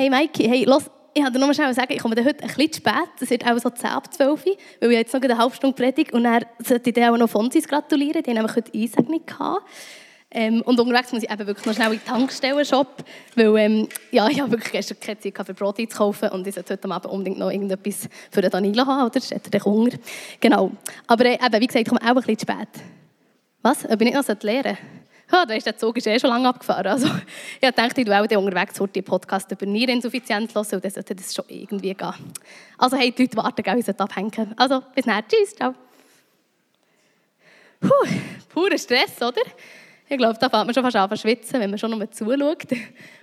hey Maiki, hey, los, ich wollte nur schnell sagen, ich komme heute ein bisschen spät, es wird auch so 10 ab 12 Uhr, weil ich jetzt noch eine halbe Stunde predigt und dann sollte dir auch noch Fonsis gratulieren, die haben nämlich heute Einsegnung gehabt. Ähm, und unterwegs muss ich eben wirklich noch schnell in den Tankstellen-Shop, weil ähm, ja, ich habe wirklich gestern keine Zeit für Brot zu kaufen und ich sollte heute Abend unbedingt noch irgendetwas für den Danilo haben, oder? Hat er Hunger? Genau. Aber äh, eben, wie gesagt, ich komme auch ein bisschen spät. Was? Ob ich nicht noch lernen ja, da ist der Zug ist eh schon lange abgefahren. Also, ich dachte, ich würde auch unterwegs heute Podcast über Niereninsuffizienz hören und dann sollte das schon irgendwie gehen. Also, hey, die Leute warten, ich sollte abhängen. Also, bis dann. Tschüss, ciao. Puh, purer Stress, oder? Ich glaube, da fängt man schon fast an zu schwitzen, wenn man schon nur zuschaut.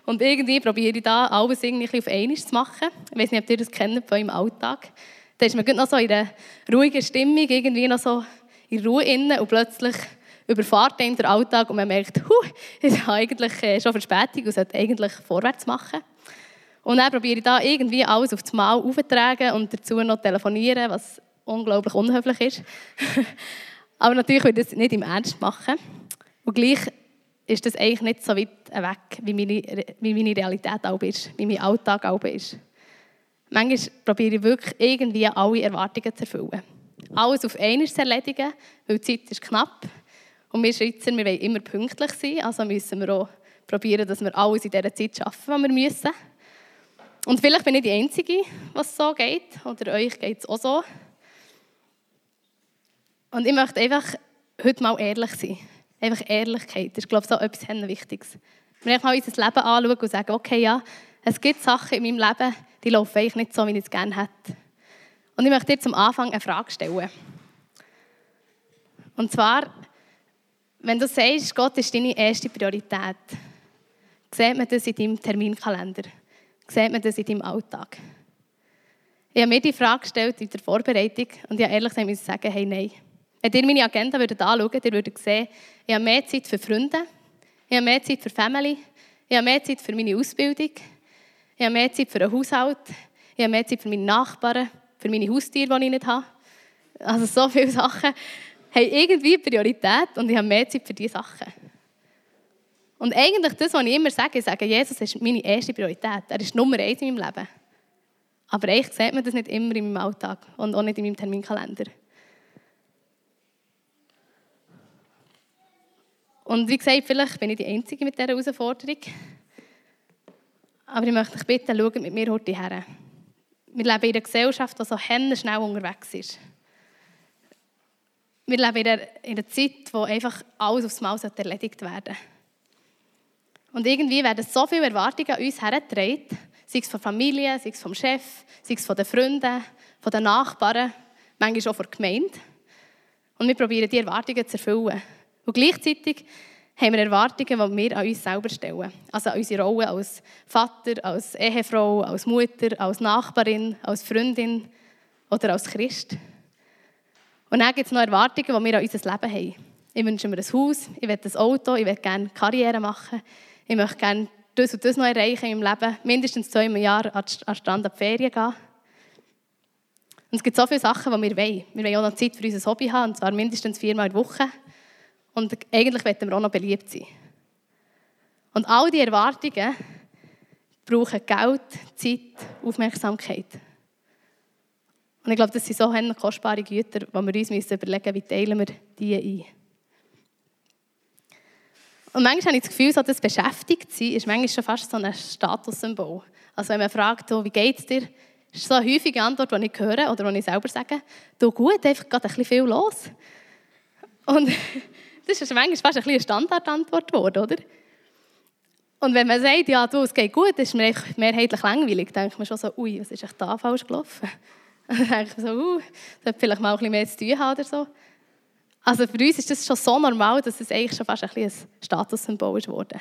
Und irgendwie probiere ich da alles irgendwie auf einmal zu machen. Ich weiß nicht, ob ihr das kennt von eurem Alltag. Da ist man noch so in einer ruhigen Stimmung, irgendwie noch so in Ruhe innen und plötzlich überfahrt einen der Alltag und man merkt, huh, habe eigentlich äh, schon Verspätung und sollte eigentlich vorwärts machen. Und dann probiere ich da irgendwie alles auf das Mal aufzutragen und dazu noch telefonieren, was unglaublich unhöflich ist. Aber natürlich will ich das nicht im Ernst machen. Und gleich ist das eigentlich nicht so weit weg, wie meine, wie meine Realität auch ist, wie mein Alltag auch ist. Manchmal probiere ich wirklich irgendwie alle Erwartungen zu erfüllen. Alles auf einmal zu erledigen, weil die Zeit ist knapp. Und wir Schweizer, wir wollen immer pünktlich sein, also müssen wir auch probieren, dass wir alles in dieser Zeit schaffen, was wir müssen. Und vielleicht bin ich die Einzige, was so geht, oder euch geht es auch so. Und ich möchte einfach heute mal ehrlich sein. Einfach Ehrlichkeit das ist, glaube ich, so etwas Wichtiges. Wir einfach mal unser Leben anschauen und sagen, okay, ja, es gibt Sachen in meinem Leben, die laufen eigentlich nicht so, wie ich es gerne hätte. Und ich möchte dir zum Anfang eine Frage stellen. Und zwar, wenn du sagst, Gott ist deine erste Priorität, sieht man das in deinem Terminkalender? Sieht man das in deinem Alltag? Ich habe mir die Frage gestellt in der Vorbereitung und ich habe ehrlich gesagt sagen, hey, nein. Wenn ihr meine Agenda würdet anschauen würdet, würdet sehen, ich habe mehr Zeit für Freunde, ich habe mehr Zeit für Family, ich habe mehr Zeit für meine Ausbildung, ich habe mehr Zeit für den Haushalt, ich habe mehr Zeit für meine Nachbarn, für meine Haustiere, die ich nicht habe. Also so viele Sachen haben irgendwie Priorität und ich habe mehr Zeit für diese Sachen. Und eigentlich das, was ich immer sage, ich sage, Jesus ist meine erste Priorität. Er ist Nummer eins in meinem Leben. Aber eigentlich sieht man das nicht immer in meinem Alltag und auch nicht in meinem Terminkalender. Und wie gesagt, vielleicht bin ich die Einzige mit dieser Herausforderung. Aber ich möchte dich bitten, schaut mit mir heute her. Wir leben in einer Gesellschaft, die so schnell unterwegs ist. Wir leben in einer, Zeit, wo einfach alles aufs Maul erledigt werden Und irgendwie werden so viele Erwartungen an uns hergetragen, sei es von Familie, sei es vom Chef, sei es von den Freunden, von den Nachbarn, manchmal auch von der Gemeinde. Und wir probieren, diese Erwartungen zu erfüllen. Und gleichzeitig haben wir Erwartungen, die wir an uns selber stellen. Also an unsere Rolle als Vater, als Ehefrau, als Mutter, als Nachbarin, als Freundin oder als Christ. Und dann gibt es noch Erwartungen, die wir an unser Leben haben. Ich wünsche mir ein Haus, ich will ein Auto, ich will gerne Karriere machen, ich möchte gerne das und das noch erreichen meinem Leben, mindestens zweimal im Jahr an den Strand an die Ferien gehen. Und es gibt so viele Sachen, die wir wollen. Wir wollen auch noch Zeit für unser Hobby haben, und zwar mindestens viermal in der Woche. Und eigentlich wollen wir auch noch beliebt sein. Und all diese Erwartungen brauchen Geld, Zeit, Aufmerksamkeit. Und ich glaube, das sind so kostbare Güter, wo wir uns müssen überlegen müssen, wie teilen wir die ein. Und manchmal habe ich das Gefühl, so das beschäftigt sein ist manchmal schon fast so ein Statussymbol. Also wenn man fragt, wie geht es dir, ist so eine häufige Antwort, die ich höre oder die ich selber sage, du gut, einfach gerade ein bisschen viel los. Und das ist manchmal fast ein bisschen eine Standardantwort geworden, oder? Und wenn man sagt, ja, du, es geht gut, ist mir mehrheitlich langweilig, denkt man schon so, ui, was ist echt da falsch gelaufen? Dann denke ich so, uh, sollte vielleicht mal ein bisschen mehr zu tun haben oder so. Also für uns ist das schon so normal, dass es eigentlich schon fast ein, ein Statussymbol ist geworden.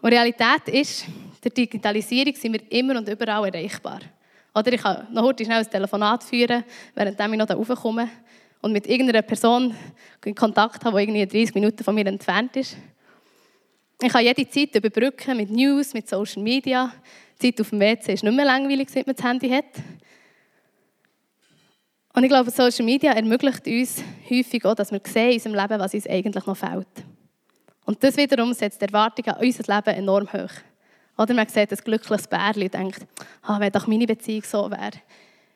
Und Realität ist, die Digitalisierung sind wir immer und überall erreichbar. Oder ich kann noch heute schnell ein Telefonat führen, während ich noch da raufkomme und mit irgendeiner Person in Kontakt habe, die irgendwie 30 Minuten von mir entfernt ist. Ich kann jede Zeit überbrücken mit News, mit Social Media. Die Zeit auf dem WC ist nicht mehr langweilig, seit man das Handy hat. Und ich glaube, Social Media ermöglicht uns häufig auch, dass wir sehen in unserem Leben, was uns eigentlich noch fehlt. Und das wiederum setzt die Erwartungen an unser Leben enorm hoch. Oder man sieht ein glückliches Bärchen und denkt, ah, wenn doch meine Beziehung so wäre.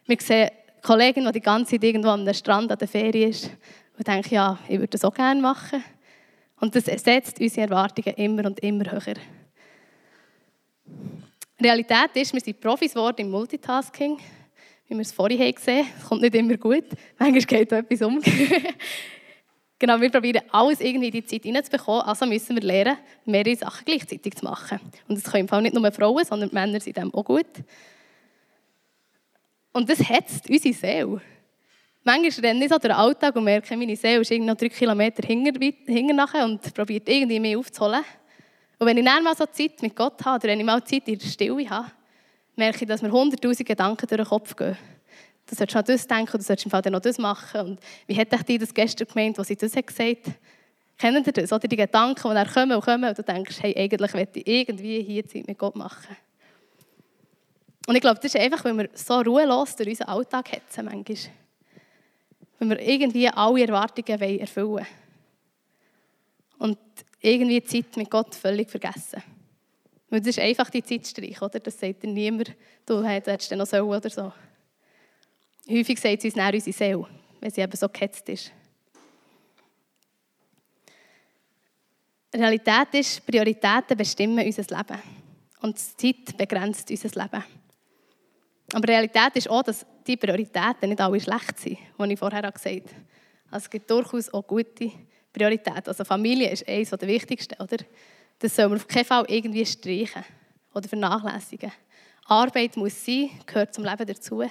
Wir sehen eine Kollegin, die die ganze Zeit irgendwo am Strand an der Ferien ist und denkt, ja, ich würde das auch gerne machen. Und das setzt unsere Erwartungen immer und immer höher. Realität ist, wir sind Profis geworden im Multitasking, wie wir es vorhin gesehen haben. Kommt nicht immer gut. Manchmal geht da etwas um. genau, wir probieren alles irgendwie in die Zeit hineinzubekommen, also müssen wir lernen, mehrere Sachen gleichzeitig zu machen. Und das können im Fall nicht nur Frauen, sondern Männer sind dem auch gut. Und das hetzt unsere Seele. Manchmal renne ich so durch den Alltag und merke, meine Seele ist noch drei Kilometer hinter, hinter und probiert irgendwie mehr aufzuholen. Und wenn ich dann mal so Zeit mit Gott habe, oder wenn ich mal Zeit in der Stille habe, merke ich, dass mir hunderttausend Gedanken durch den Kopf gehen. Du solltest noch das denken, du solltest im Fall noch das machen. Und wie hätte ich dir das gestern gemeint, was sie das hat gesagt hat? Kennen Sie das? Oder die Gedanken, die dann kommen und kommen und du denkst, hey, eigentlich möchte ich irgendwie hier Zeit mit Gott machen. Und ich glaube, das ist einfach, weil wir so ruhelos durch unseren Alltag hetzen manchmal. Wenn wir irgendwie alle Erwartungen erfüllen wollen. Und irgendwie die Zeit mit Gott völlig vergessen. Weil das ist einfach die Zeitstreich, oder? Das sagt dir niemand, du hättest noch so oder so. Häufig sagt sie uns dann unsere Seele, wenn sie eben so gehetzt ist. Realität ist, Prioritäten bestimmen unser Leben. Und die Zeit begrenzt unser Leben. Aber Realität ist auch, dass die Prioritäten nicht alle schlecht sind, wie ich vorher gesagt habe. Also es gibt durchaus auch gute Priorität. Also Familie ist eines der wichtigsten, oder? Das soll man auf keinen Fall irgendwie streichen oder vernachlässigen. Arbeit muss sein, gehört zum Leben dazu.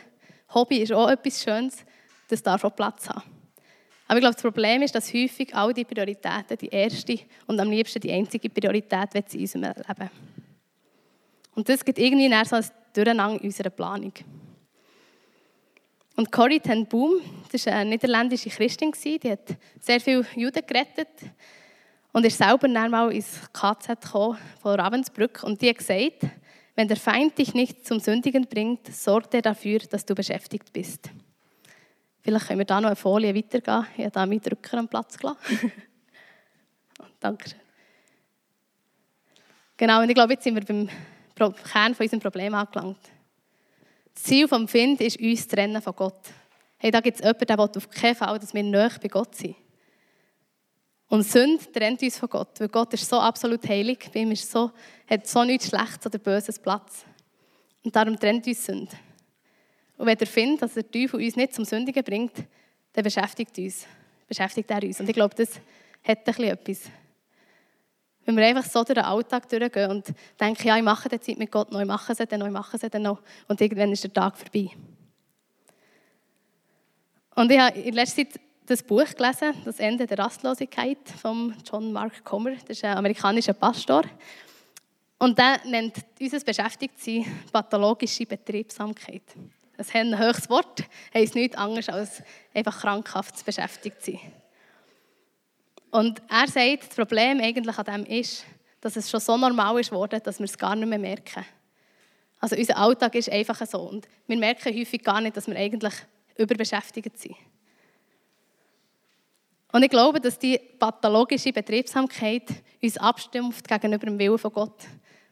Hobby ist auch etwas Schönes, das darf auch Platz haben. Aber ich glaube, das Problem ist, dass häufig all die Prioritäten die erste und am liebsten die einzige Priorität in unserem Leben. Und das gibt irgendwie so ein Durcheinander in unserer Planung. Und Corrie ten Boom, das war eine niederländische Christin, die hat sehr viele Juden gerettet und ist selber dann mal ins KZ gekommen, von Ravensbrück und die hat gesagt, wenn der Feind dich nicht zum Sündigen bringt, sorgt er dafür, dass du beschäftigt bist. Vielleicht können wir da noch eine Folie weitergehen. Ich habe da meinen Drücker am Platz gelassen. Dankeschön. Genau, und ich glaube, jetzt sind wir beim Kern von unserem Problem angelangt. Das Ziel des Find ist, uns zu trennen von Gott. Hey, da gibt es jemanden, der auf keinen Fall, dass wir näher bei Gott sind. Und Sünde trennt uns von Gott, weil Gott ist so absolut heilig, bei ihm ist so, hat so nichts Schlechtes oder Böses Platz. Und darum trennt uns Sünde. Und wenn er findet, dass der Teufel uns nicht zum Sündigen bringt, dann beschäftigt, uns, beschäftigt er uns. Und ich glaube, das hat ein etwas. Wenn wir einfach so durch den Alltag durchgehen und denken, ja, ich mache die Zeit mit Gott noch, ich mache es dann noch, ich mache es dann noch. Und irgendwann ist der Tag vorbei. Und ich habe in letzter Zeit das Buch gelesen, Das Ende der Rastlosigkeit von John Mark Comer. Das ist ein amerikanischer Pastor. Und der nennt unser Beschäftigtsein pathologische Betriebsamkeit. Das ist ein höchstes Wort, heisst nichts anderes als einfach krankhaft beschäftigt sein. Und er sagt, das Problem eigentlich an dem ist, dass es schon so normal ist worden, dass wir es gar nicht mehr merken. Also unser Alltag ist einfach so. Und wir merken häufig gar nicht, dass wir eigentlich überbeschäftigt sind. Und ich glaube, dass die pathologische Betriebsamkeit uns abstumpft gegenüber dem Willen von Gott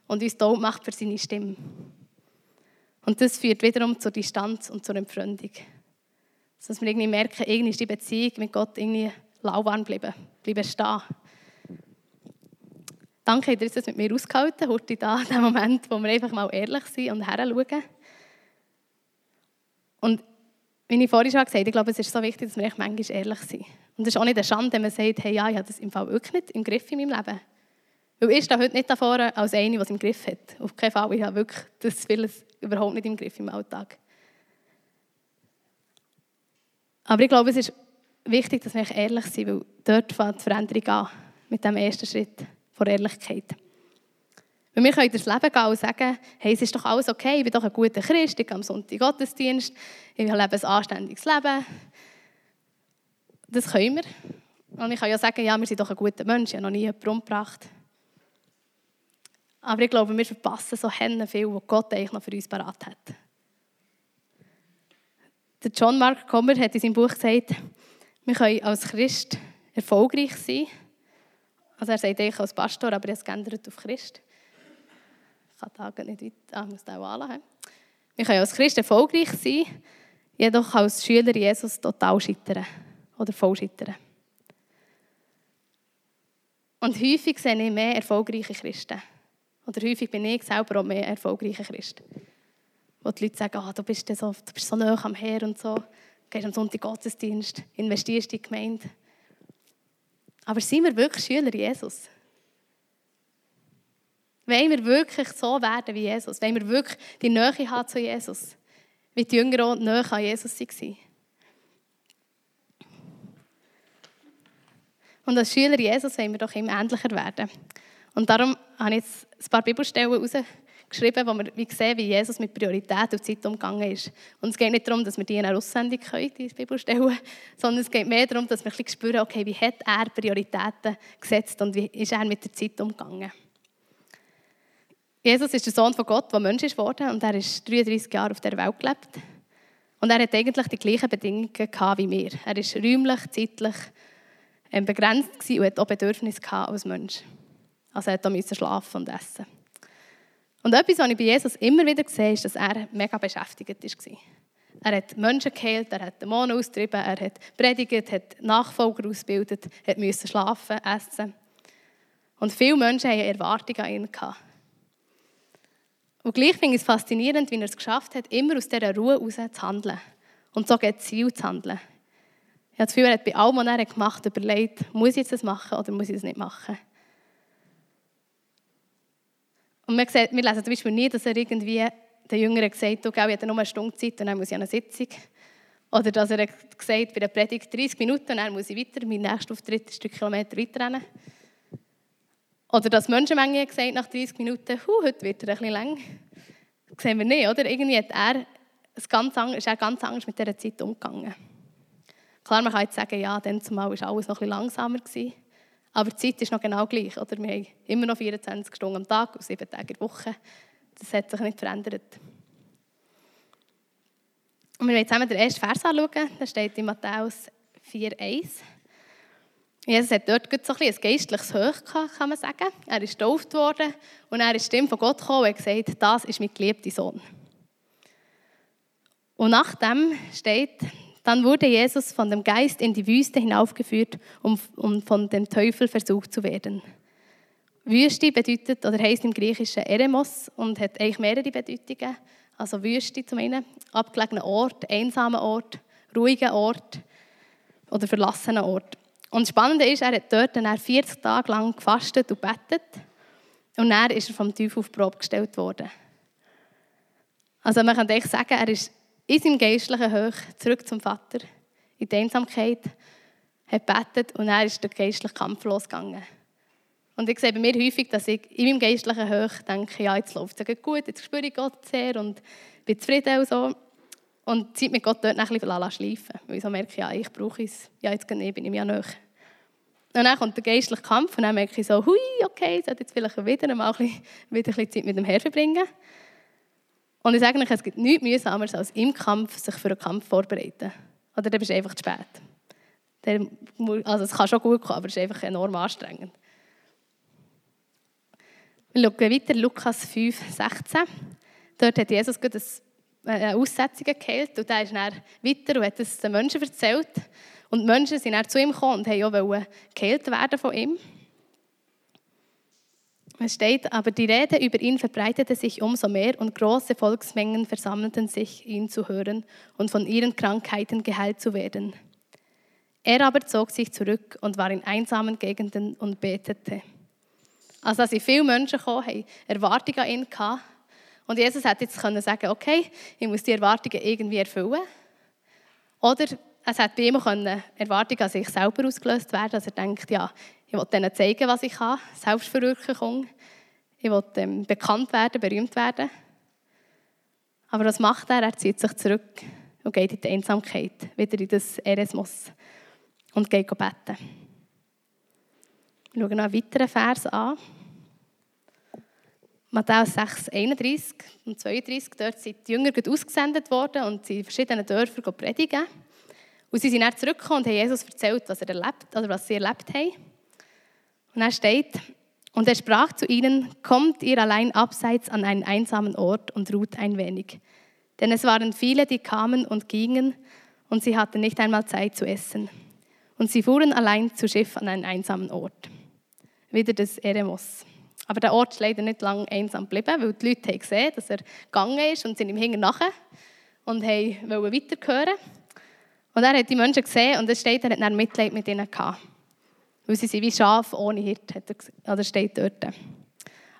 und uns taub macht für seine Stimme. Und das führt wiederum zur Distanz und zur Entfremdung. Dass wir irgendwie merken, irgendwie ist die Beziehung mit Gott irgendwie lauwarm bleiben, bleiben stehen. Danke, dass ihr das mit mir ausgehalten heute da, den Moment, wo wir einfach mal ehrlich sind und heranschauen. Und wie ich vorhin schon gesagt habe, ich glaube, es ist so wichtig, dass wir echt manchmal ehrlich sind. Und es ist auch nicht eine Schande, wenn man sagt, hey, ja, ich habe das im Fall wirklich nicht im Griff in meinem Leben. Weil ich stehe heute nicht davor als eine, die es im Griff hat. Auf keinen Fall. Ich habe wirklich das vieles überhaupt nicht im Griff im Alltag. Aber ich glaube, es ist wichtig, dass wir ehrlich sind, weil dort fängt die Veränderung an, mit dem ersten Schritt von Ehrlichkeit. Weil wir können durchs Leben gehen und sagen, hey, es ist doch alles okay, ich bin doch ein guter Christ, ich gehe am Sonntag Gottesdienst, ich lebe ein anständiges Leben. Das können wir. Und ich kann ja sagen, ja, wir sind doch ein guter Mensch, ich habe noch nie jemanden umgebracht. Aber ich glaube, wir verpassen so Hände viel, was Gott eigentlich noch für uns parat hat. Der John Mark Comer hat in seinem Buch gesagt, wir können als Christ erfolgreich sein. Also er sagt eigentlich als Pastor, aber er es geändert auf Christ. Ich kann da nicht weiter, ah, ich muss den anlassen. Wir können als Christen erfolgreich sein, jedoch als Schüler Jesus total scheitern oder voll scheitern. Und häufig sehe ich mehr erfolgreiche Christen. Oder häufig bin ich selber auch mehr erfolgreiche Christ. Wo die Leute sagen, oh, du, bist so, du bist so nah am Herr und so, gehst am Sonntag Gottesdienst, investierst in die Gemeinde. Aber sind wir wirklich Schüler Jesus? Wollen wir wirklich so werden wie Jesus? Wollen wir wirklich die Nähe haben zu Jesus? Wie die Jünger auch näher an Jesus waren? Und als Schüler Jesus wollen wir doch immer ähnlicher werden. Und darum habe ich jetzt ein paar Bibelstellen herausgeschrieben, wo wir sehen, wie Jesus mit Priorität und Zeit umgegangen ist. Und es geht nicht darum, dass wir die in einer Aussendung können, diese Bibelstellen, sondern es geht mehr darum, dass wir ein bisschen spüren, okay, wie hat er Prioritäten gesetzt und wie ist er mit der Zeit umgegangen. Jesus ist der Sohn von Gott, der Mensch ist geworden und er ist 33 Jahre auf der Welt gelebt. Und er hat eigentlich die gleichen Bedingungen gehabt wie wir. Er ist räumlich, zeitlich ähm, begrenzt und hat auch Bedürfnisse als Mensch. Also er musste schlafen und essen. Und etwas, was ich bei Jesus immer wieder sehe, ist, dass er mega beschäftigt war. Er hat Menschen geheilt, er hat Dämonen austrieben, er hat predigt, hat Nachfolger ausgebildet, hat müssen schlafen, essen. Und viele Menschen haben Erwartungen an ihn gehabt. Und gleich finde ich es faszinierend, wie er es geschafft hat, immer aus dieser Ruhe heraus zu handeln. Und so geht Ziel zu handeln. Ich habe das Gefühl, er hat bei allem, was er gemacht hat, überlegt, muss ich jetzt das machen oder muss ich das nicht machen. Und wir, sehen, wir lesen zum Beispiel nie, dass er irgendwie den Jüngeren gesagt hat, ich habe nur eine Stunde Zeit und dann muss ich an eine Sitzung. Oder dass er gesagt hat, bei der Predigt 30 Minuten und dann muss ich weiter, mein nächster Auftritt ist ein Kilometer weiter rennen. Oder dass Menschenmenge gesagt nach 30 Minuten, heute wird er ein bisschen lang. Das sehen wir nicht, oder? Irgendwie hat er ganz anders, ist er ganz anders mit dieser Zeit umgegangen. Klar, man kann jetzt sagen, ja, dann zumal war alles noch ein langsamer. Gewesen. Aber die Zeit ist noch genau gleich. Oder? Wir haben immer noch 24 Stunden am Tag und 7 Tage in der Woche. Das hat sich nicht verändert. Und wir wollen zusammen den ersten Vers anschauen. Der steht in Matthäus 4,1. Jesus hat dort so ein, ein geistliches Hoch gehabt, kann man sagen. Er ist getauft worden und er ist Stimme von Gott gekommen und hat gesagt, das ist mein geliebter Sohn. Und nachdem steht, dann wurde Jesus von dem Geist in die Wüste hinaufgeführt, um, um von dem Teufel versucht zu werden. Wüste bedeutet, oder heisst im Griechischen Eremos und hat eigentlich mehrere Bedeutungen. Also Wüste zum einen, abgelegener Ort, einsamer Ort, ruhiger Ort oder verlassener Ort. Und das Spannende ist, er hat dort dann 40 Tage lang gefastet und bettet. Und dann ist er vom Teufel auf die Probe gestellt worden. Also man kann echt sagen, er ist in seinem geistlichen Hoch zurück zum Vater, in die Einsamkeit, hat betet und er ist der geistliche Kampf losgegangen. Und ich sehe bei mir häufig, dass ich in meinem geistlichen Hoch denke, ja, jetzt läuft es gut, jetzt spüre ich Gott sehr und bin zufrieden und so. Und Zeit mit Gott dort ein bisschen schleifen. Weil ich so merke, ja, ich brauche es. Ja, jetzt bin ich mir ja näher. Und dann kommt der geistliche Kampf und dann merke ich so, hui, okay, ich sollte jetzt vielleicht wieder mal ein bisschen, wieder ein bisschen Zeit mit dem Herrn verbringen. Und ich sage euch, es gibt nichts mühsamer, als im Kampf sich für einen Kampf vorbereiten. Oder dann bist du einfach zu spät. Also es kann schon gut kommen, aber es ist einfach enorm anstrengend. Wir schauen weiter, Lukas 5, 16. Dort hat Jesus eine Aussetzung geheilt und dann ist er weiter und hat es den Menschen erzählt. Und die Menschen sind dann zu ihm gekommen und wollten auch geheilt werden von ihm. Es steht, aber die Rede über ihn verbreitete sich umso mehr und große Volksmengen versammelten sich, ihn zu hören und von ihren Krankheiten geheilt zu werden. Er aber zog sich zurück und war in einsamen Gegenden und betete. Als viele Menschen kamen, haben Erwartungen an ihn gehabt. Und Jesus hätte jetzt können sagen, okay, ich muss die Erwartungen irgendwie erfüllen. Oder es hat bei ihm können Erwartungen an sich selber ausgelöst werden, dass er denkt, ja, ich will denen zeigen, was ich kann, Selbstverwirklichung. Ich will ähm, bekannt werden, berühmt werden. Aber was macht er? Er zieht sich zurück und geht in die Einsamkeit, wieder in das Eresmus und geht beten. Wir schauen noch einen weiteren Vers an. Matthäus 6, 31 und 32, dort sind die Jünger ausgesendet worden und sie in verschiedenen Dörfern predigen. Und sie sind dann zurückgekommen und haben Jesus erzählt, was, er erlebt, oder was sie erlebt haben. Und dann steht, Und er sprach zu ihnen, kommt ihr allein abseits an einen einsamen Ort und ruht ein wenig. Denn es waren viele, die kamen und gingen, und sie hatten nicht einmal Zeit zu essen. Und sie fuhren allein zu Schiff an einen einsamen Ort. Wieder das Eremos. Aber der Ort ist leider nicht lange einsam geblieben, weil die Leute haben gesehen, dass er gegangen ist und sind ihm hinten nachher und wollten weiterhören. Und er hat die Menschen gesehen und es steht, er hat dann Mitleid mit ihnen gehabt. Weil sie sind wie Schafe ohne Hirt, hat er, oder steht dort.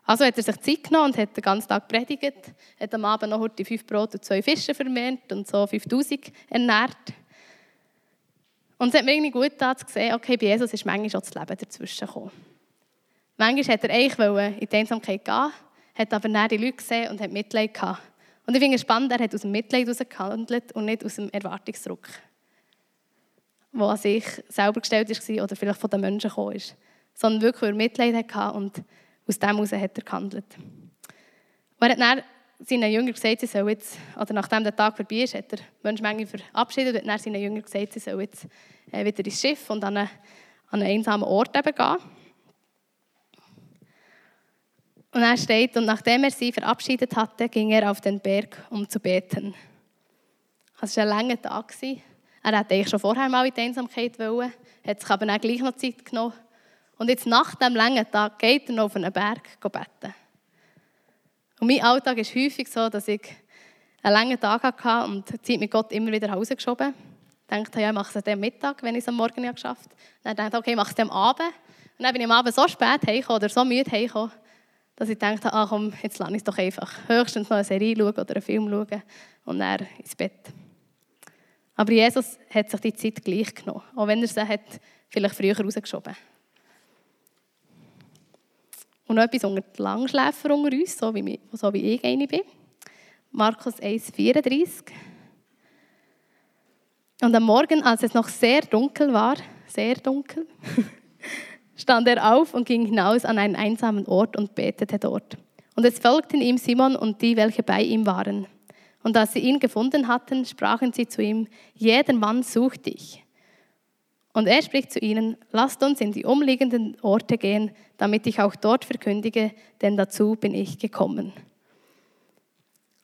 Also hat er sich Zeit genommen und hat den ganzen Tag predigt, hat am Abend noch die fünf Brot und zwei Fische vermehrt und so 5000 ernährt. Und es hat mir irgendwie gut getan, zu sehen, okay, bei Jesus ist manchmal schon das Leben dazwischen gekommen. Manchmal wollte er eigentlich in die Einsamkeit gehen, hat aber dann die Leute gesehen und hat Mitleid gehabt. Und ich finde es spannend, er hat aus dem Mitleid heraus gehandelt und nicht aus dem Erwartungsdruck der an sich selber gestellt war oder vielleicht von den Menschen gekommen ist. Sondern wirklich, weil er Mitleid hatte und aus dem heraus hat er gehandelt. Und er hat dann seinen Jüngern gesagt, sie sollen jetzt, oder nachdem der Tag vorbei ist, hat er Menschenmenge verabschiedet und hat dann seinen Jüngern gesagt, sie sollen jetzt äh, wieder ins Schiff und an einen, an einen einsamen Ort eben gehen. Und er steht, und nachdem er sie verabschiedet hatte, ging er auf den Berg, um zu beten. Es war ein langer Tag. Er hätte eigentlich schon vorher mal in die Einsamkeit wollen, hat sich aber dann gleich noch Zeit genommen. Und jetzt nach dem langen Tag geht er noch auf einen Berg beten. Und mein Alltag ist häufig so, dass ich einen langen Tag hatte und die Zeit mit Gott immer wieder nach Hause geschoben. Ich dachte, ja, ich mache es am Mittag, wenn ich es am Morgen geschafft habe. Dann dachte ich, okay, ich mache es am Abend. Und dann bin ich am Abend so spät oder so müde heimgekommen, dass ich dachte, ach komm, jetzt lasse ich es doch einfach. Höchstens noch eine Serie schauen oder einen Film schauen und dann ins Bett. Aber Jesus hat sich die Zeit gleich genommen, auch wenn er sie hat vielleicht früher rausgeschoben Und noch etwas unter die Langschläfer unter uns, so wie, so wie ich eine bin. Markus 1,34. Und am Morgen, als es noch sehr dunkel war, sehr dunkel, stand er auf und ging hinaus an einen einsamen Ort und betete dort. Und es folgten ihm Simon und die, welche bei ihm waren. Und als sie ihn gefunden hatten, sprachen sie zu ihm, jeder Mann sucht dich. Und er spricht zu ihnen, lasst uns in die umliegenden Orte gehen, damit ich auch dort verkündige, denn dazu bin ich gekommen.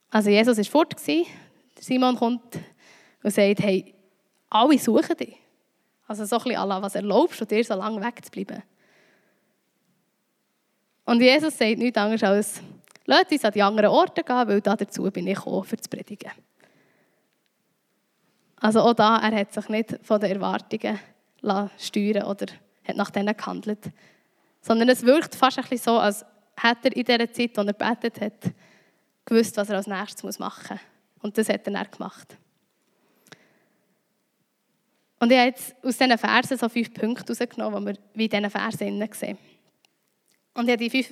Also Jesus ist fort Simon kommt und sagt, hey, alle suchen dich. Also so ein bisschen Allah, was erlaubst du dir, so lange wegzubleiben? Und Jesus sagt nichts anderes als, Lasst uns an die anderen Orte gehen, weil dazu bin ich gekommen, für zu predigen. Also auch da, er hat sich nicht von den Erwartungen steuern oder hat nach denen gehandelt. Sondern es wirkt fast ein bisschen so, als hätte er in dieser Zeit, in er betet hat, gewusst, was er als nächstes machen muss. Und das hat er dann gemacht. Und ich habe jetzt aus diesen Versen so fünf Punkte herausgenommen, die wir in diesen Versen sehen. Und ich habe die fünf,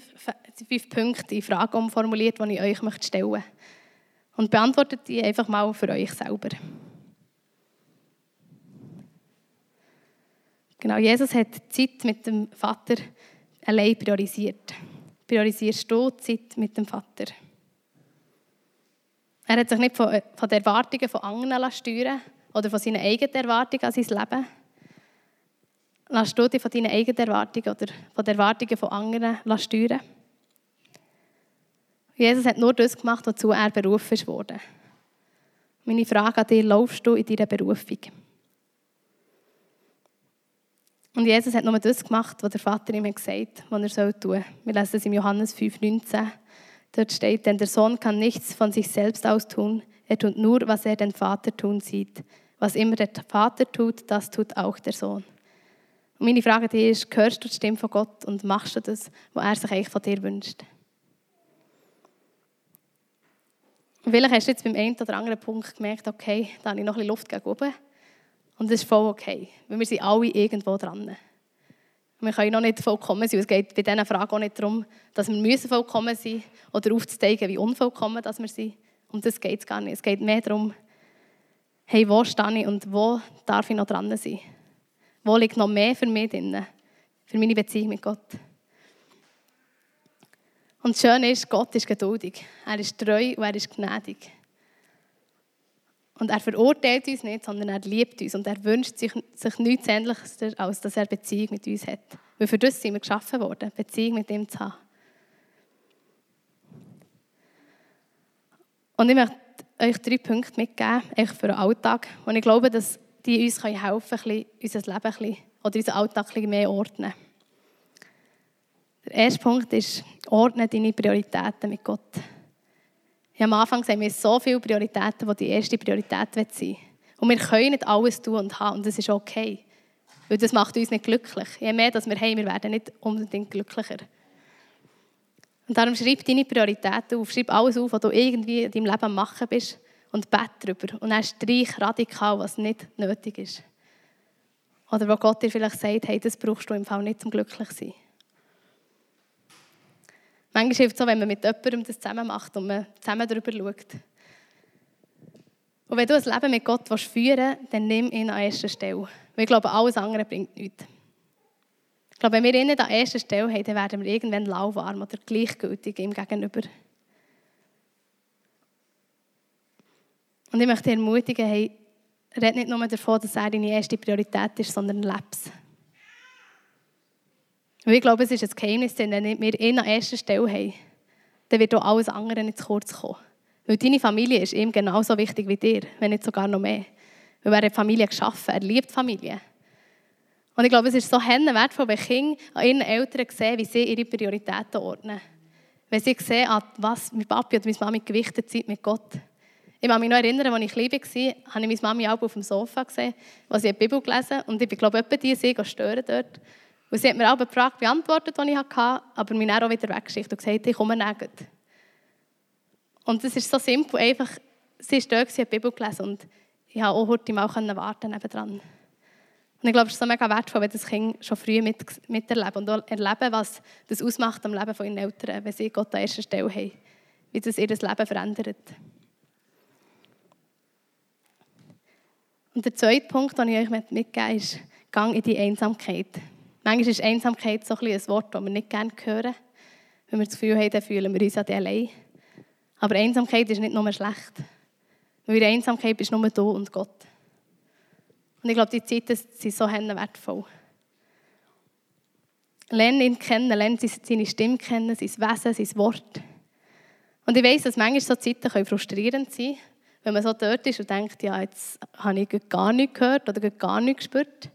die fünf Punkte in Frage umformuliert, die ich euch möchte stellen möchte. Und beantwortet die einfach mal für euch selber. Genau, Jesus hat die Zeit mit dem Vater allein priorisiert. Priorisierst du die Zeit mit dem Vater? Er hat sich nicht von, von den Erwartungen von anderen steuern oder von seinen eigenen Erwartungen an sein Leben Lass du dich von deinen eigenen Erwartungen oder von den Erwartungen von anderen steuern? Jesus hat nur das gemacht, wozu er berufen wurde. Meine Frage an dich, laufst du in deiner Berufung? Und Jesus hat nur das gemacht, was der Vater ihm gesagt hat, was er tun soll. Wir lesen es im Johannes 5,19. Dort steht, denn der Sohn kann nichts von sich selbst aus tun. Er tut nur, was er den Vater tun sieht. Was immer der Vater tut, das tut auch der Sohn. Und meine Frage an dich ist, hörst du die Stimme von Gott und machst du das, was er sich eigentlich von dir wünscht? Und vielleicht hast du jetzt beim einen oder anderen Punkt gemerkt, okay, da habe ich noch ein Luft gegen oben. Und das ist voll okay, weil wir sind alle irgendwo dran. Wir können noch nicht vollkommen sein. Es geht bei dieser Frage auch nicht darum, dass wir vollkommen sein müssen oder aufzuzeigen, wie unvollkommen dass wir sind. Um das geht gar nicht. Es geht mehr darum, hey, wo stehe ich und wo darf ich noch dran sein? Wo liegt noch mehr für mich drin? Für meine Beziehung mit Gott. Und das Schöne ist, Gott ist geduldig. Er ist treu und er ist gnädig. Und er verurteilt uns nicht, sondern er liebt uns. Und er wünscht sich, sich nichts Ähnliches, als dass er Beziehung mit uns hat. Weil für das sind wir geschaffen worden, Beziehung mit ihm zu haben. Und ich möchte euch drei Punkte mitgeben, für den Alltag, und ich glaube, dass die uns helfen können, unser Leben oder unseren Alltag ein bisschen mehr ordnen. Der erste Punkt ist, ordne deine Prioritäten mit Gott. Habe am Anfang gesagt, wir haben so viele Prioritäten, die die erste Priorität sein will. Und wir können nicht alles tun und haben, und das ist okay. Weil das macht uns nicht glücklich. Je mehr dass wir haben, wir werden nicht unbedingt glücklicher. Und darum schreib deine Prioritäten auf, schreib alles auf, was du irgendwie in deinem Leben machen bist und bete darüber. Und dann streich radikal, was nicht nötig ist. Oder wo Gott dir vielleicht sagt, hey, das brauchst du im Fall nicht zum glücklich sein. Manchmal hilft es so, wenn man mit jemandem das zusammen macht und man zusammen darüber schaut. Und wenn du ein Leben mit Gott führen willst, dann nimm ihn an erster Stelle. Weil ich glaube, alles andere bringt nichts. Glaube, wenn wir ihn nicht an erster Stelle haben, dann werden wir irgendwann lauwarm oder gleichgültig ihm gegenüber. Und ich möchte dich ermutigen, hey, red nicht nur davon, dass er deine erste Priorität ist, sondern leb's. Und ich glaube, es ist ein Geheimnis, denn wenn wir ihn an erster Stelle haben, dann wird auch alles andere nicht zu kurz kommen. Weil deine Familie ist ihm genauso wichtig wie dir, wenn nicht sogar noch mehr. Weil er hat Familie geschaffen, er liebt Familie. Und ich glaube, es ist so wertvoll, wenn Kinder an ihren Eltern sehen, wie sie ihre Prioritäten ordnen. Wenn sie sehen, was mein Papi oder meine Mami gewichtet sind mit Gott. Ich kann mich noch erinnern, als ich klein war, habe ich meine Mami auch auf dem Sofa gesehen, wo sie die Bibel gelesen Und ich bin, glaube ich, die sie stören dort. Und sie hat mir auch eine Frage beantwortet, die ich hatte, aber mich dann auch wieder weggeschickt und gesagt, ich komme nicht. Und es ist so simpel, einfach, sie ist dort, sie hat die Bibel gelesen und ich habe auch heute mal warten nebendran. Und ich glaube, es ist so mega wertvoll, wenn das Kind schon früh mit, miterleben und auch erleben, was das ausmacht am Leben von ihren Eltern, wenn sie Gott an erster Stelle haben, wie das ihr Leben verändert. Und der zweite Punkt, den ich euch mitgeben ist, Gang in die Einsamkeit. Manchmal ist Einsamkeit so ein, ein Wort, das wir nicht gerne hören. Wenn wir das Gefühl haben, dann fühlen wir uns an allein. Aber Einsamkeit ist nicht nur schlecht. Weil in Einsamkeit bist nur du und Gott. Und ich glaube, die Zeiten sind so wertvoll. Lerne ihn kennen, lerne seine Stimme kennen, sein Wesen, sein Wort. Und ich weiß, dass manchmal so Zeiten frustrierend sein können, wenn man so dort ist und denkt, ja, jetzt habe ich gar nichts gehört oder gar nichts gespürt.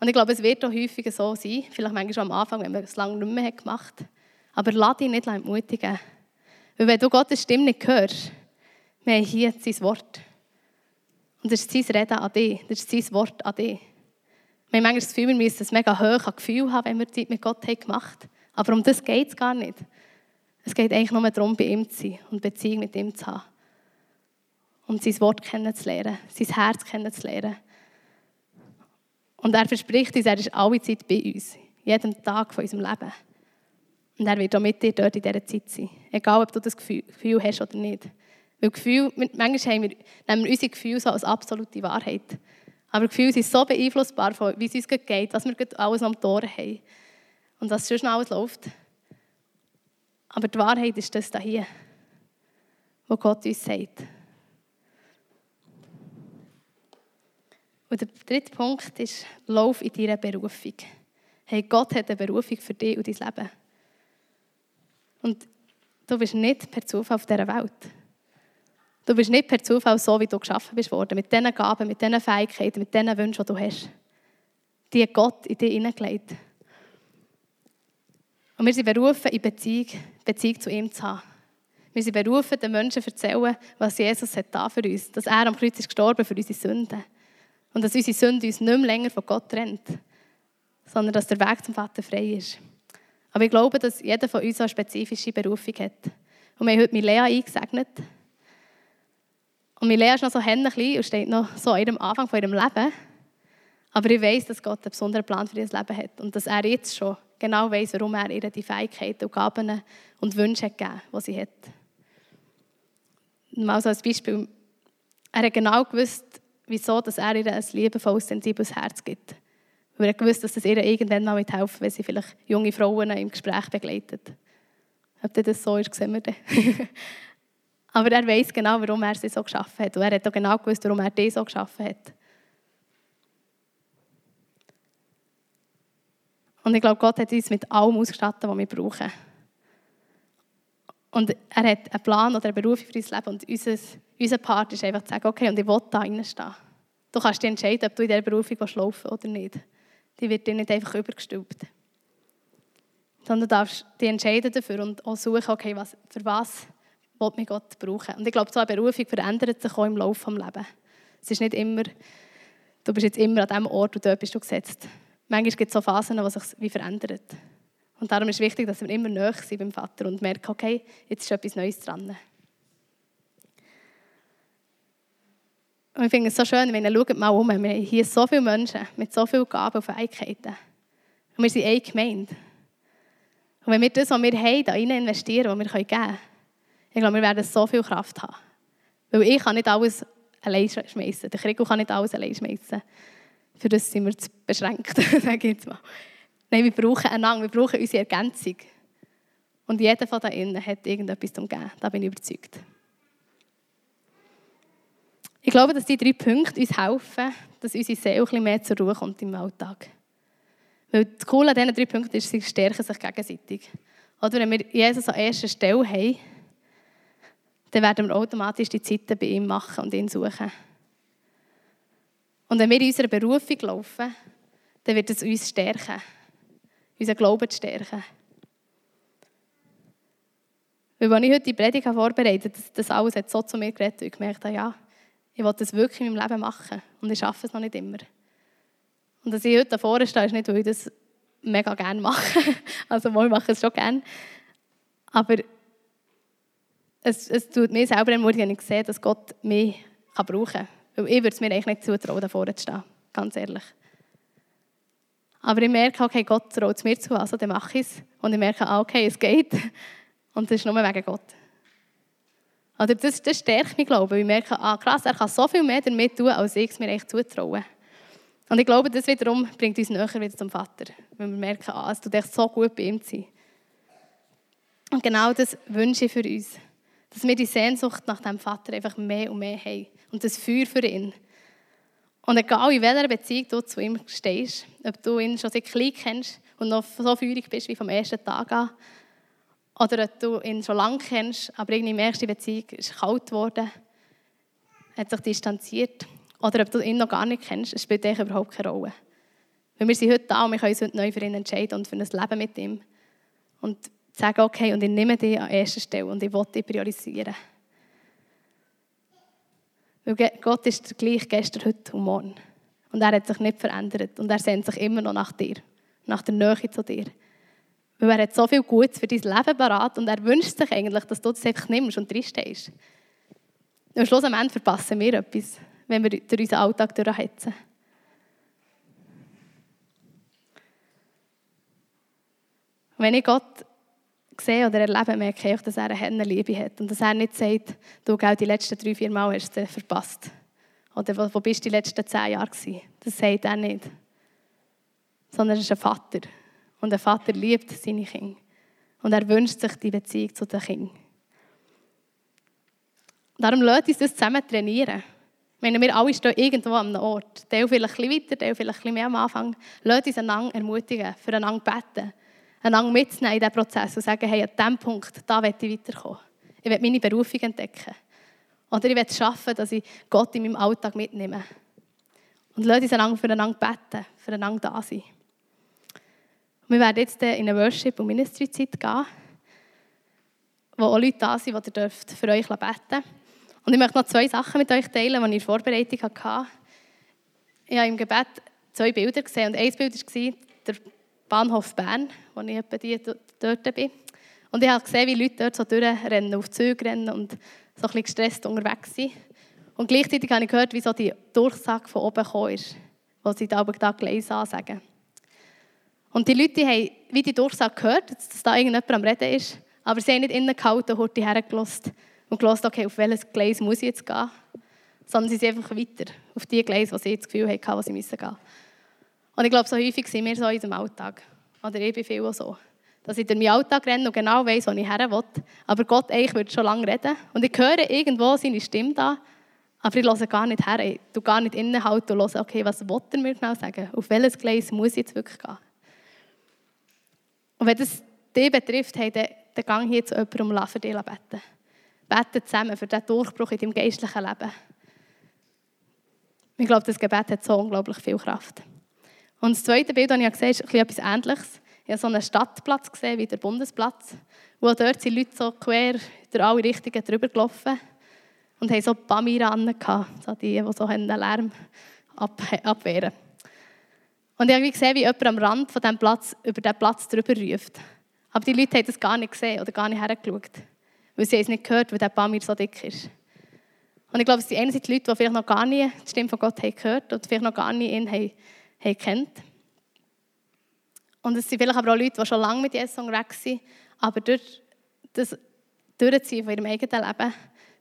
Und ich glaube, es wird auch häufiger so sein, vielleicht manchmal am Anfang, wenn man es lange nicht mehr gemacht hat. Aber lass dich nicht entmutigen. Weil wenn du Gottes Stimme nicht hörst, wir haben hier sein Wort. Und das ist sein Reden an dich. Das ist sein Wort an dich. Wir haben manchmal das Gefühl, wir müssen ein mega hoch Gefühl haben, wenn wir Zeit mit Gott haben gemacht haben. Aber um das geht es gar nicht. Es geht eigentlich nur darum, bei ihm zu sein und Beziehung mit ihm zu haben. Und sein Wort kennenzulernen, sein Herz kennenzulernen. Und er verspricht uns, er ist alle Zeit bei uns. Jeden Tag von unserem Leben. Und er wird auch mit dir dort in dieser Zeit sein. Egal, ob du das Gefühl hast oder nicht. Weil Gefühl, manchmal wir, nehmen wir unsere Gefühle so als absolute Wahrheit. Aber Gefühle sind so beeinflussbar, wie es uns geht, was wir alles am Tor haben. Und was schon alles läuft. Aber die Wahrheit ist das hier, was Gott uns sagt. Und der dritte Punkt ist, lauf in deiner Berufung. Hey, Gott hat eine Berufung für dich und dein Leben. Und du bist nicht per Zufall auf dieser Welt. Du bist nicht per Zufall so, wie du geschaffen bist worden, mit diesen Gaben, mit diesen Fähigkeiten, mit diesen Wünschen, die du hast. Die hat Gott in dich hineingelegt. Und wir sind berufen, in Beziehung, Beziehung zu ihm zu haben. Wir sind berufen, den Menschen zu erzählen, was Jesus hat da für uns. Dass er am Kreuz ist gestorben für unsere Sünden. Und dass unsere Sünde uns nicht mehr länger von Gott trennt, sondern dass der Weg zum Vater frei ist. Aber ich glaube, dass jeder von uns eine spezifische Berufung hat. Und wir haben heute Milea eingesegnet. Und Milea ist noch so klein und steht noch so an ihrem Anfang von ihrem Leben. Aber ich weiß, dass Gott einen besonderen Plan für ihr Leben hat und dass er jetzt schon genau weiß, warum er ihr die Fähigkeiten und Gaben und Wünsche hat gegeben, die sie hat. Mal so als Beispiel. Er hat genau gewusst, wieso dass er ihr ein liebevolles, sensibles Herz gibt. Weil er gewusst, dass das ihr irgendwann mal helfen wenn sie vielleicht junge Frauen im Gespräch begleitet. Ob das so ist, sehen wir dann. Aber er weiß genau, warum er sie so geschaffen hat. Und er hat auch genau gewusst, warum er die so geschaffen hat. Und ich glaube, Gott hat uns mit allem ausgestattet, was wir brauchen. Und er hat einen Plan oder eine Berufung für unser Leben. Und unser, unser Part ist einfach zu sagen, okay, und ich will da reinstehen. Du kannst dich entscheiden, ob du in dieser Berufung laufen oder nicht. Die wird dir nicht einfach übergestülpt. Sondern du darfst dich entscheiden dafür und auch suchen, okay, was, für was will mich Gott brauchen. Und ich glaube, so eine Berufung verändert sich auch im Laufe des Lebens. Es ist nicht immer, du bist jetzt immer an dem Ort und dort bist gesetzt. Manchmal gibt es so Phasen, die sich wie verändern. Und darum ist es wichtig, dass wir immer näher sind beim Vater und merken, okay, jetzt ist etwas Neues dran. Und ich finde es so schön, wenn ihr mal um, wir haben hier so viele Menschen mit so vielen Gaben und Fähigkeiten. Und wir sind eine Gemeinde. Und wenn wir das, was wir haben, da rein investieren, was wir geben können, ich glaube, wir werden so viel Kraft haben. Weil ich kann nicht alles allein schmeißen. Der Krieg kann nicht alles allein schmeißen. Für das sind wir zu beschränkt, sage ich mal. Nein, wir brauchen einander, wir brauchen unsere Ergänzung. Und jeder von da innen hat irgendetwas zu geben. Da bin ich überzeugt. Ich glaube, dass die drei Punkte uns helfen, dass unsere Seele ein bisschen mehr zur Ruhe kommt im Alltag. Weil das Coole an diesen drei Punkten ist, sie stärken sich gegenseitig. Oder wenn wir Jesus an erster Stelle haben, dann werden wir automatisch die Zeiten bei ihm machen und ihn suchen. Und wenn wir in unserer Berufung laufen, dann wird es uns stärken, unseren Glauben stärken. Weil als ich heute die Predigt vorbereitet habe, das alles hat so zu mir geredet, und ich gemerkt habe, ja, ich will das wirklich in meinem Leben machen und ich schaffe es noch nicht immer. Und dass ich heute da vorne stehe, ist nicht, weil ich das mega gerne mache. Also, ich mache es schon gerne. Aber es, es tut mir selber ermutigen, wenn ich sehe, dass Gott mich kann brauchen kann. Weil ich würde es mir eigentlich nicht zutrauen, da vorne zu stehen. Ganz ehrlich. Aber ich merke, okay, Gott traut es mir zu, also dann mache ich es. Und ich merke, ah, okay, es geht. Und das ist nur wegen Gott. Oder das, das stärkt mich, glaube ich. Ich merke, ah, krass, er kann so viel mehr damit tun, als ich es mir echt zutraue. Und ich glaube, das wiederum bringt uns näher wieder zum Vater. Wenn wir merken, ah, es tut echt so gut bei ihm zu sein. Und genau das wünsche ich für uns. Dass wir die Sehnsucht nach dem Vater einfach mehr und mehr haben. Und das Feuer für ihn. Und egal in welcher Beziehung du zu ihm stehst, ob du ihn schon seit klein kennst und noch so feurig bist wie vom ersten Tag an, oder ob du ihn schon lange kennst, aber irgendwie merkst, die Beziehung ist kalt geworden, hat sich distanziert. Oder ob du ihn noch gar nicht kennst, spielt eigentlich überhaupt keine Rolle. Weil wir sind heute da und wir können uns heute neu für ihn entscheiden und für ein Leben mit ihm. Und sagen, okay, und ich nehme dich an erster Stelle und ich will dich priorisieren. Weil Gott ist der gleich gestern, heute und morgen. Und er hat sich nicht verändert. Und er sehnt sich immer noch nach dir, nach der Nähe zu dir. Weil er hat so viel Gutes für dein Leben parat und er wünscht sich eigentlich, dass du das einfach nimmst und drinstehst. Und am Schluss am Ende verpassen wir etwas, wenn wir durch unseren Alltag durchhetzen. wenn ich Gott sehe oder erlebe, merke ich, dass er eine Liebe hat und dass er nicht sagt, du gell, die letzten drei, vier Mal hast du verpasst. Oder wo, bist du die letzten zehn Jahre gewesen? Das sagt er nicht. Sondern er ist ein Vater. Und ein Vater liebt seine Kinder. Und er wünscht sich die Beziehung zu den Kindern. Darum lasst uns das zusammen trainieren. Wenn wir alle stehen irgendwo an einem Ort, der vielleicht ein bisschen weiter, der vielleicht ein bisschen mehr am Anfang, lasst uns einander ermutigen, füreinander beten, einander mitzunehmen in diesen Prozess und sagen, hey, an diesem Punkt, da will ich weiterkommen. Ich will meine Berufung entdecken. Oder ich will schaffen, dass ich Gott in meinem Alltag mitnehme. Und lasst uns einander füreinander beten, füreinander da sein. Wir werden jetzt in eine Worship- und Ministry-Zeit gehen, wo auch Leute da sind, die ihr für euch beten dürft. Und ich möchte noch zwei Sachen mit euch teilen, die ich in der Vorbereitung hatte. Ich habe im Gebet zwei Bilder gesehen. Und ein Bild war der Bahnhof Bern, wo ich etwa die dort bin. Und ich habe gesehen, wie Leute dort so durchrennen, auf Züge rennen und so ein gestresst unterwegs sind. Und gleichzeitig habe ich gehört, wie so die Durchsage von oben gekommen ist, wo sie da aber Gleise ansagen. Und die Leute haben wie die Durchsage gehört, dass da irgendjemand am Reden ist, aber sie haben nicht innen gehalten, heute hergelassen und gelassen, okay, auf welches Gleis muss ich jetzt gehen, sondern sie sind einfach weiter auf die Gleise, wo sie das Gefühl hatten, wo sie müssen gehen. Und ich glaube, so häufig sind wir so in unserem Alltag. Oder ich bin viel so. Dass ich durch meinen Alltag renne und genau weiß, wo ich her will. Aber Gott eigentlich würde schon lange reden. Und ich höre irgendwo seine Stimme da, aber ich höre gar nicht her. Ich tue gar nicht innehalten und höre, okay, was will er mir genau sagen? Auf welches Gleis muss ich jetzt wirklich gehen? Und wenn das dich betrifft, hey, dann, dann gang hier zu jemandem und lass dich beten. Beten zusammen für diesen Durchbruch in deinem geistlichen Leben. Ich glaube, das Gebet hat so unglaublich viel Kraft. Und das zweite Bild, das ich gesehen habe, ist etwas Ähnliches. Ich habe so einen Stadtplatz gesehen, wie der Bundesplatz. Und dort sind Leute so quer durch alle Richtungen drüber gelaufen und haben so Pamir an, so die, die so einen Lärm abwehren. Und ich habe gesehen, wie jemand am Rand von diesem Platz über diesen Platz drüber ruft. Aber die Leute haben das gar nicht gesehen oder gar nicht hergeschaut. Weil sie es nicht gehört, weil der Pamir so dick ist. Und ich glaube, es sind einerseits Leute, die vielleicht noch gar nie die Stimme von Gott haben gehört und vielleicht noch gar nie ihn haben, haben kennt. Und es sind vielleicht aber auch Leute, die schon lange mit Jesus unterwegs sind, aber durch das Durchziehen von ihrem eigenen Leben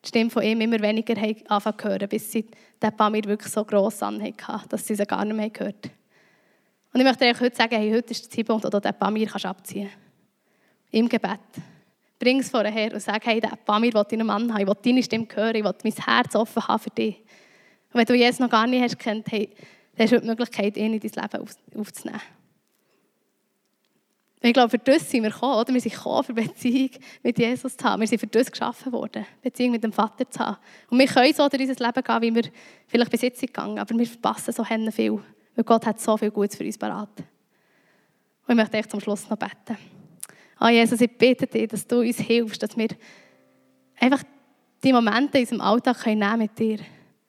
die Stimme von ihm immer weniger anfangen zu hören, bis sie den Pamir wirklich so gross anhatten, dass sie sie gar nicht mehr gehört Und ich möchte euch heute sagen, hey, heute ist der Zeitpunkt, wo du den Pamir abziehen kannst. Im Gebet. Bring es vorher und sag, hey, den Pamir will deinen Mann haben, ich will deine Stimme hören, ich will mein Herz offen haben für dich. Und wenn du Jesus noch gar nicht hast kennt, hey, dann hast du die Möglichkeit, ihn in dein Leben aufzunehmen. Ich glaube, für das sind wir gekommen, oder? Wir sind gekommen, für Beziehung mit Jesus zu haben. Wir sind für das geschaffen worden, Beziehung mit dem Vater zu haben. Und wir können so durch unser Leben gehen, wie wir vielleicht bis jetzt gegangen aber wir verpassen so viel. Weil Gott hat so viel Gutes für uns parat. Und ich möchte euch zum Schluss noch beten. Ah, Jesus, ich bitte dich, dass du uns hilfst, dass wir einfach die Momente in unserem Alltag nehmen mit dir.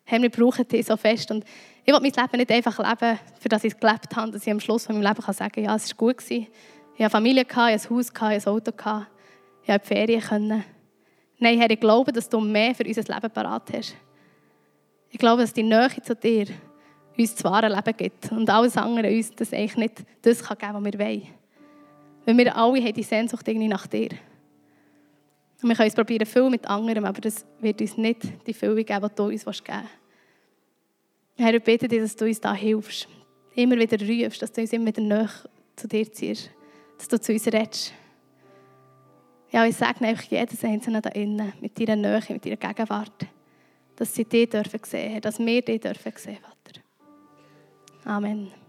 Herr, wir brauchen dich so fest. Und ich will mein Leben nicht einfach leben, für das ich es gelebt habe, dass ich am Schluss von meinem Leben sagen kann, ja, es war gut. Ich hatte Familie, ich hatte ein Haus, ich hatte ein Auto, ich konnte Ferien. Können. Nein, Herr, ich glaube, dass du mehr für unser Leben parat hast. Ich glaube, dass die Nähe zu dir uns das wahre Leben gibt und alles andere uns das eigentlich nicht das kann geben kann, was wir wollen. Weil wir alle haben die Sehnsucht irgendwie nach dir. Und wir können es probieren, viel mit anderen, aber das wird uns nicht die Fülle geben, die du uns geben willst. Herr, ich bitte dich, dass du uns da hilfst. Immer wieder rufst, dass du uns immer wieder näher zu dir ziehst dass du zu uns redest. Ja, ich sage einfach jedes Einzelne da innen, mit deiner Nähe, mit deiner Gegenwart, dass sie dich dürfen sehen, dass wir dich dürfen Vater. Amen.